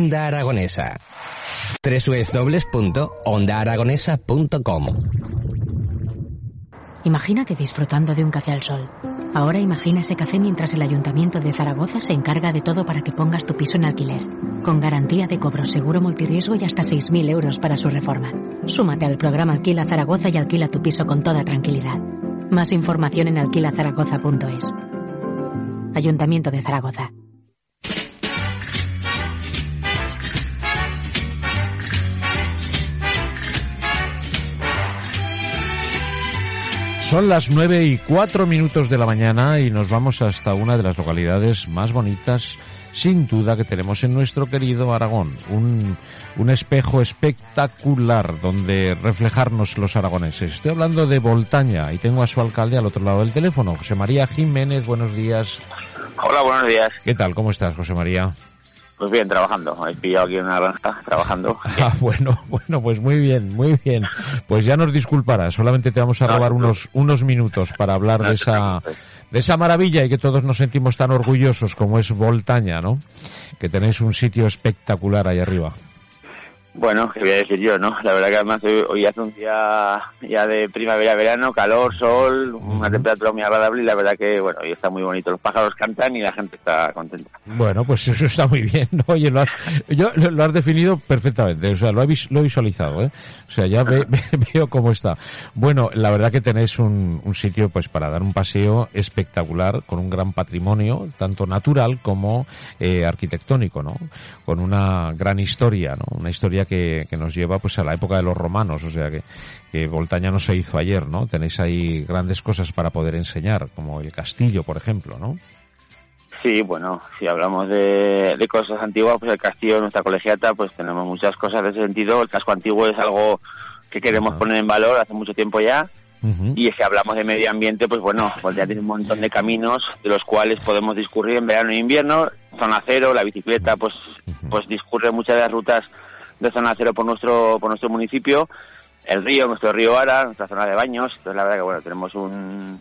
Onda Aragonesa. www.ondaaragonesa.com Imagínate disfrutando de un café al sol. Ahora imagina ese café mientras el Ayuntamiento de Zaragoza se encarga de todo para que pongas tu piso en alquiler, con garantía de cobro seguro multirriesgo y hasta 6.000 euros para su reforma. Súmate al programa Alquila Zaragoza y alquila tu piso con toda tranquilidad. Más información en alquilazaragoza.es. Ayuntamiento de Zaragoza. Son las nueve y cuatro minutos de la mañana y nos vamos hasta una de las localidades más bonitas, sin duda, que tenemos en nuestro querido Aragón. Un, un espejo espectacular donde reflejarnos los aragoneses. Estoy hablando de Voltaña y tengo a su alcalde al otro lado del teléfono, José María Jiménez. Buenos días. Hola, buenos días. ¿Qué tal? ¿Cómo estás, José María? Pues bien, trabajando. He pillado aquí una granja trabajando. Ah, bueno, bueno, pues muy bien, muy bien. Pues ya nos disculparás, solamente te vamos a robar unos, unos minutos para hablar de esa, de esa maravilla y que todos nos sentimos tan orgullosos como es Voltaña, ¿no? Que tenéis un sitio espectacular ahí arriba. Bueno, qué voy a decir yo, ¿no? La verdad que además hoy, hoy hace un día ya de primavera-verano, calor, sol, una temperatura muy agradable y la verdad que, bueno, hoy está muy bonito. Los pájaros cantan y la gente está contenta. Bueno, pues eso está muy bien. ¿no? Oye, lo has, yo, lo, has definido perfectamente. O sea, lo he, lo he visualizado, ¿eh? O sea, ya ve- ve- veo cómo está. Bueno, la verdad que tenéis un, un sitio, pues, para dar un paseo espectacular, con un gran patrimonio, tanto natural como eh, arquitectónico, ¿no? Con una gran historia, ¿no? Una historia que, que nos lleva, pues, a la época de los romanos. O sea, que, que Voltaña no se hizo ayer, ¿no? Tenéis ahí grandes cosas para poder enseñar, como el castillo, por ejemplo, ¿no? Sí, bueno, si hablamos de, de cosas antiguas, pues el castillo, nuestra colegiata, pues tenemos muchas cosas de ese sentido. El casco antiguo es algo que queremos poner en valor hace mucho tiempo ya. Y si hablamos de medio ambiente, pues bueno, pues ya tiene un montón de caminos de los cuales podemos discurrir en verano e invierno. Zona cero, la bicicleta, pues, pues discurre muchas de las rutas de zona cero por nuestro, por nuestro municipio. El río, nuestro río Ara, nuestra zona de baños. Entonces la verdad que bueno, tenemos un,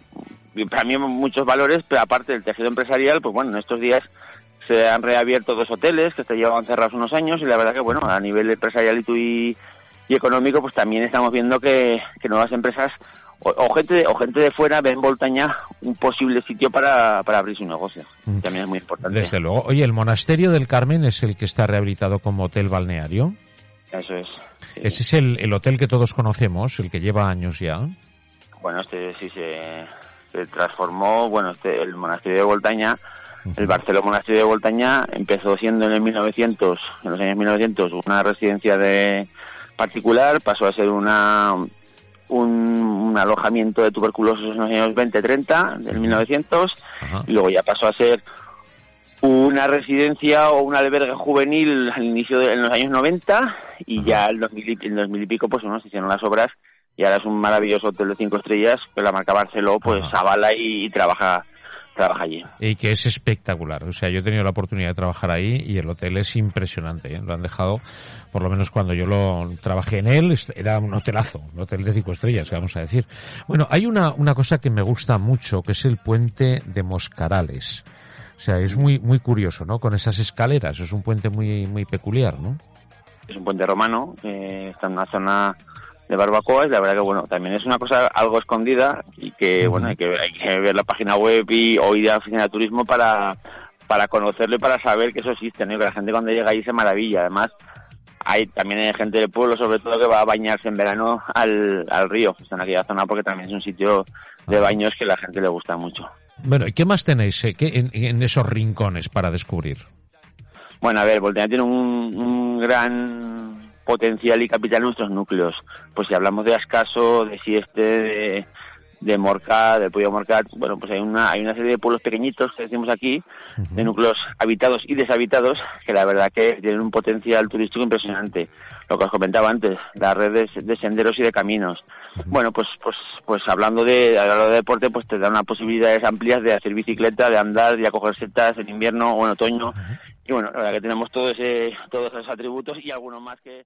para mí muchos valores, pero aparte del tejido empresarial, pues bueno, en estos días se han reabierto dos hoteles que se llevaban cerrados unos años y la verdad que bueno, a nivel empresarial y, y, económico, pues también estamos viendo que, que nuevas empresas o, o gente o gente de fuera ven Voltaña un posible sitio para, para abrir su negocio. Mm. También es muy importante. Desde luego. Oye, el monasterio del Carmen es el que está rehabilitado como hotel balneario. Eso es. sí. Ese es el, el hotel que todos conocemos, el que lleva años ya. Bueno, este sí se, se transformó, bueno, este el monasterio de Voltaña, el Barceló Monasterio de Voltaña empezó siendo en el 1900, en los años 1900, una residencia de particular, pasó a ser una un, un alojamiento de tuberculosos en los años 20-30 del 1900 Ajá. y luego ya pasó a ser una residencia o un albergue juvenil al inicio de en los años 90 y ya en 2000, y- en 2000 y pico pues bueno, se hicieron las obras y ahora es un maravilloso hotel de cinco estrellas que la marca Barceló pues avala y, y trabaja trabaja allí. Y que es espectacular. O sea, yo he tenido la oportunidad de trabajar ahí y el hotel es impresionante. ¿eh? Lo han dejado, por lo menos cuando yo lo trabajé en él, era un hotelazo, un hotel de cinco estrellas, vamos a decir. Bueno, hay una, una cosa que me gusta mucho, que es el puente de Moscarales. O sea, es muy, muy curioso, ¿no? Con esas escaleras. Es un puente muy, muy peculiar, ¿no? Es un puente romano, eh, está en una zona de barbacoa y la verdad que bueno, también es una cosa algo escondida y que bueno, hay que, hay que ver la página web y o ir a la oficina de turismo para, para conocerlo y para saber que eso existe, ¿no? Y que la gente cuando llega ahí se maravilla. Además, hay también hay gente del pueblo, sobre todo, que va a bañarse en verano al, al río, está en aquella zona porque también es un sitio de baños que a la gente le gusta mucho. Bueno, ¿y qué más tenéis eh, qué- en, esos rincones para descubrir? Bueno, a ver, Voltaña tiene un, un gran potencial y capital en nuestros núcleos. Pues si hablamos de Ascaso, de Sieste, de, de Morcat, del Pueblo Morcat, bueno, pues hay una, hay una serie de pueblos pequeñitos que decimos aquí, de núcleos habitados y deshabitados, que la verdad que tienen un potencial turístico impresionante. Lo que os comentaba antes, las redes de senderos y de caminos. Bueno, pues, pues, pues hablando de, hablando de deporte, pues te dan unas posibilidades amplias de hacer bicicleta, de andar, de acoger setas en invierno o en otoño. Y bueno, la verdad que tenemos todo ese, todos esos atributos y algunos más que...